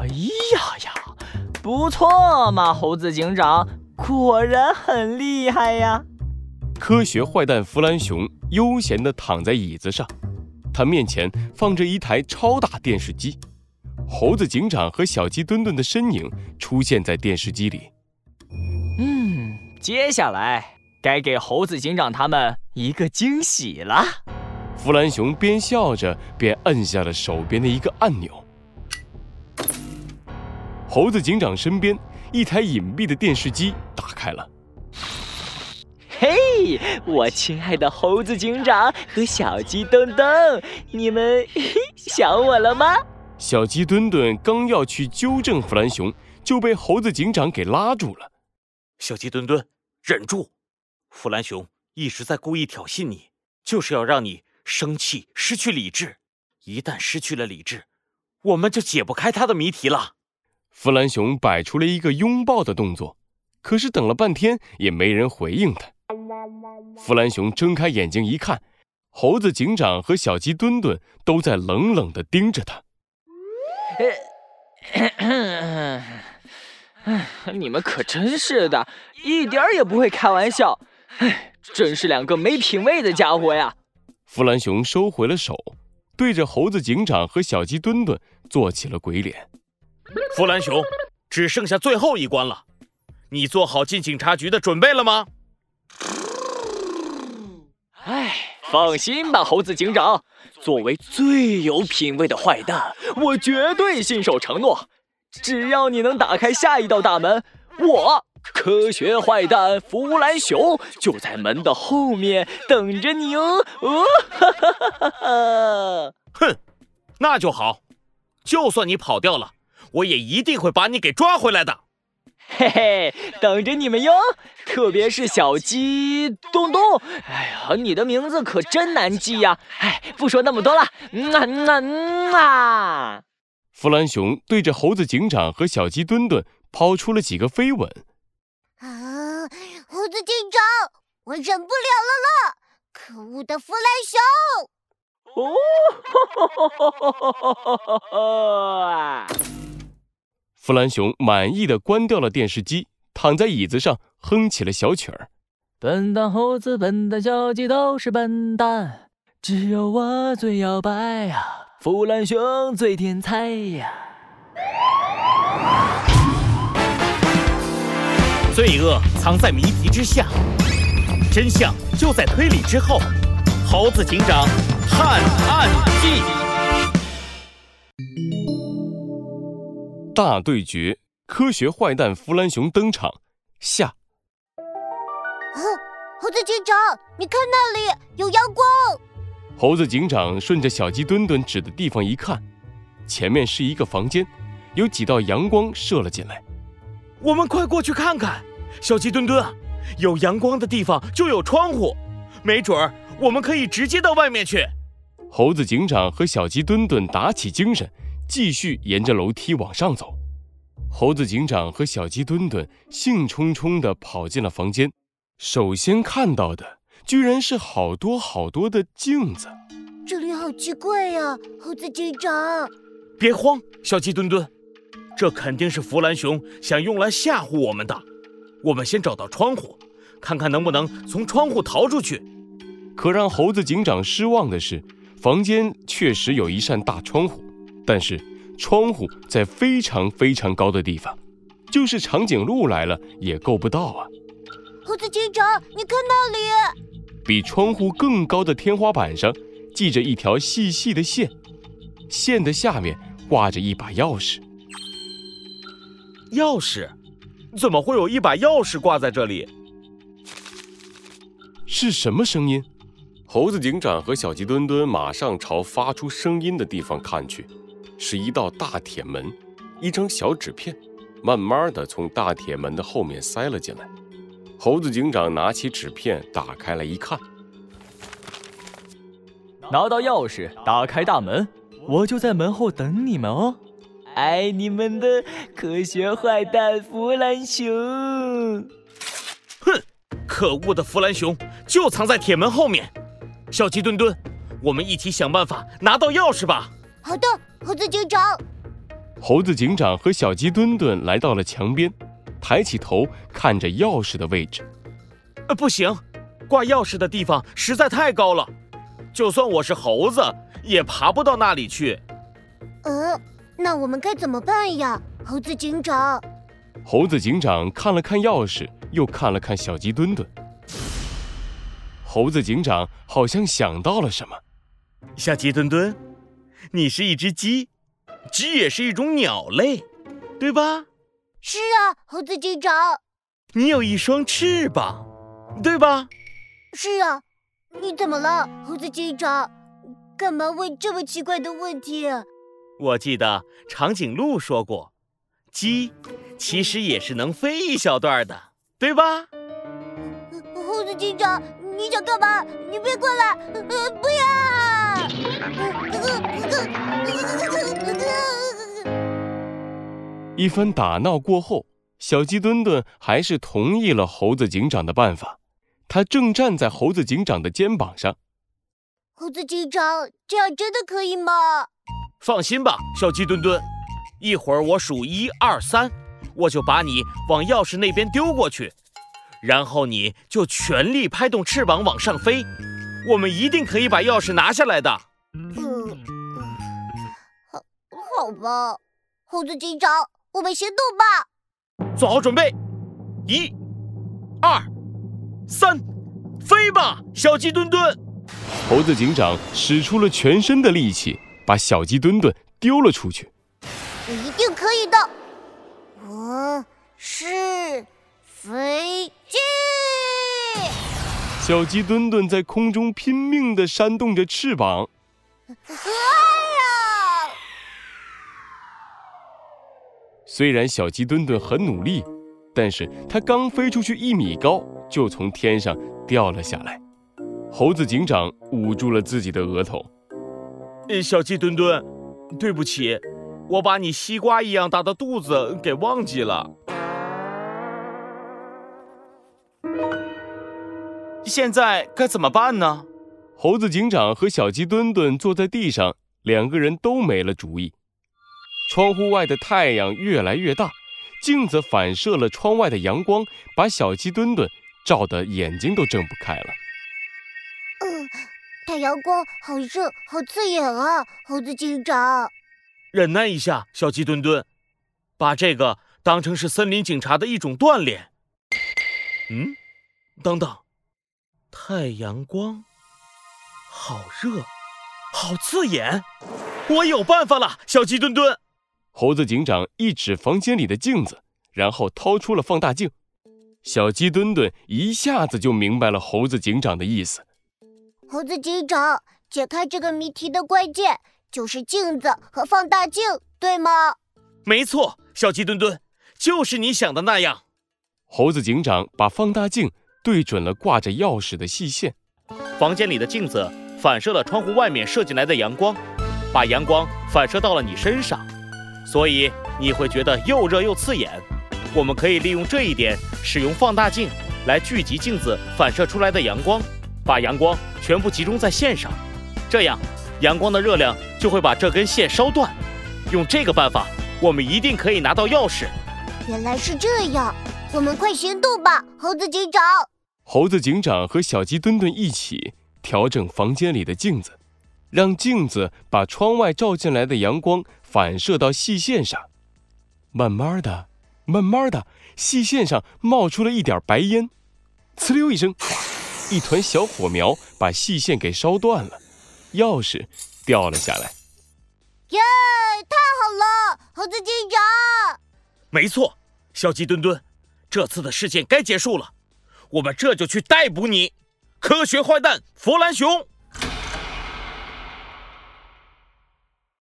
哎呀呀，不错嘛，猴子警长，果然很厉害呀！科学坏蛋弗兰熊悠闲地躺在椅子上，他面前放着一台超大电视机。猴子警长和小鸡墩墩的身影出现在电视机里。嗯，接下来该给猴子警长他们一个惊喜了。弗兰熊边笑着边按下了手边的一个按钮。猴子警长身边一台隐蔽的电视机打开了。嘿，我亲爱的猴子警长和小鸡墩墩，你们 想我了吗？小鸡墩墩刚要去纠正弗兰熊，就被猴子警长给拉住了。小鸡墩墩，忍住！弗兰熊一直在故意挑衅你，就是要让你生气、失去理智。一旦失去了理智，我们就解不开他的谜题了。弗兰熊摆出了一个拥抱的动作，可是等了半天也没人回应他。弗兰熊睁开眼睛一看，猴子警长和小鸡墩墩都在冷冷地盯着他。你们可真是的，一点也不会开玩笑。哎，真是两个没品位的家伙呀！弗兰熊收回了手，对着猴子警长和小鸡墩墩做起了鬼脸。弗兰熊，只剩下最后一关了，你做好进警察局的准备了吗？哎，放心吧，猴子警长。作为最有品位的坏蛋，我绝对信守承诺。只要你能打开下一道大门，我科学坏蛋弗兰熊就在门的后面等着你哦。哦，哈哈哈哈！哼，那就好。就算你跑掉了，我也一定会把你给抓回来的。嘿嘿，等着你们哟！特别是小鸡东东，哎呀，你的名字可真难记呀！哎，不说那么多了，嗯啊嗯啊嗯啊！弗兰熊对着猴子警长和小鸡墩墩抛出了几个飞吻。啊，猴子警长，我忍不了了了！可恶的弗兰熊！哦，哈哈哈哈哈哈！弗兰熊满意的关掉了电视机，躺在椅子上哼起了小曲儿。笨蛋猴子，笨蛋小鸡都是笨蛋，只有我最摇摆呀！弗兰熊最天才呀！罪恶藏在谜题之下，真相就在推理之后。猴子警长探案记。大对决，科学坏蛋弗兰熊登场。下。啊，猴子警长，你看那里有阳光。猴子警长顺着小鸡墩墩指的地方一看，前面是一个房间，有几道阳光射了进来。我们快过去看看，小鸡墩墩，有阳光的地方就有窗户，没准儿我们可以直接到外面去。猴子警长和小鸡墩墩打起精神。继续沿着楼梯往上走，猴子警长和小鸡墩墩兴冲冲地跑进了房间。首先看到的居然是好多好多的镜子，这里好奇怪呀！猴子警长，别慌，小鸡墩墩，这肯定是弗兰熊想用来吓唬我们的。我们先找到窗户，看看能不能从窗户逃出去。可让猴子警长失望的是，房间确实有一扇大窗户。但是窗户在非常非常高的地方，就是长颈鹿来了也够不到啊！猴子警长，你看那里，比窗户更高的天花板上系着一条细细的线，线的下面挂着一把钥匙。钥匙？怎么会有一把钥匙挂在这里？是什么声音？猴子警长和小鸡墩墩马上朝发出声音的地方看去。是一道大铁门，一张小纸片，慢慢的从大铁门的后面塞了进来。猴子警长拿起纸片，打开来一看，拿到钥匙，打开大门，我就在门后等你们哦。爱你们的科学坏蛋弗兰熊。哼，可恶的弗兰熊就藏在铁门后面。小鸡墩墩，我们一起想办法拿到钥匙吧。好的。猴子警长，猴子警长和小鸡墩墩来到了墙边，抬起头看着钥匙的位置。呃，不行，挂钥匙的地方实在太高了，就算我是猴子，也爬不到那里去。呃，那我们该怎么办呀，猴子警长？猴子警长看了看钥匙，又看了看小鸡墩墩。猴子警长好像想到了什么。小鸡墩墩，你是一只鸡，鸡也是一种鸟类，对吧？是啊，猴子警长。你有一双翅膀，对吧？是啊。你怎么了，猴子警长？干嘛问这么奇怪的问题？我记得长颈鹿说过，鸡。其实也是能飞一小段的，对吧？猴子警长，你想干嘛？你别过来！一番打闹过后，小鸡墩墩还是同意了猴子警长的办法。他正站在猴子警长的肩膀上。猴子警长，这样真的可以吗？放心吧，小鸡墩墩，一会儿我数一二三。我就把你往钥匙那边丢过去，然后你就全力拍动翅膀往上飞，我们一定可以把钥匙拿下来的。嗯，好，好吧，猴子警长，我们行动吧。做好准备，一、二、三，飞吧，小鸡墩墩！猴子警长使出了全身的力气，把小鸡墩墩丢了出去。你一定可以的。我是飞机，小鸡墩墩在空中拼命地扇动着翅膀。虽然小鸡墩墩很努力，但是它刚飞出去一米高，就从天上掉了下来。猴子警长捂住了自己的额头。小鸡墩墩，对不起。我把你西瓜一样大的肚子给忘记了，现在该怎么办呢？猴子警长和小鸡墩墩坐在地上，两个人都没了主意。窗户外的太阳越来越大，镜子反射了窗外的阳光，把小鸡墩墩照得眼睛都睁不开了。嗯，太阳光好热，好刺眼啊，猴子警长。忍耐一下，小鸡墩墩，把这个当成是森林警察的一种锻炼。嗯，等等，太阳光，好热，好刺眼，我有办法了，小鸡墩墩。猴子警长一指房间里的镜子，然后掏出了放大镜。小鸡墩墩一下子就明白了猴子警长的意思。猴子警长，解开这个谜题的关键。就是镜子和放大镜，对吗？没错，小鸡墩墩，就是你想的那样。猴子警长把放大镜对准了挂着钥匙的细线，房间里的镜子反射了窗户外面射进来的阳光，把阳光反射到了你身上，所以你会觉得又热又刺眼。我们可以利用这一点，使用放大镜来聚集镜子反射出来的阳光，把阳光全部集中在线上，这样。阳光的热量就会把这根线烧断，用这个办法，我们一定可以拿到钥匙。原来是这样，我们快行动吧，猴子警长。猴子警长和小鸡墩墩一起调整房间里的镜子，让镜子把窗外照进来的阳光反射到细线上。慢慢的，慢慢的，细线上冒出了一点白烟，呲溜一声，一团小火苗把细线给烧断了。钥匙掉了下来，耶！太好了，猴子警长。没错，小鸡墩墩，这次的事件该结束了，我们这就去逮捕你，科学坏蛋弗兰熊。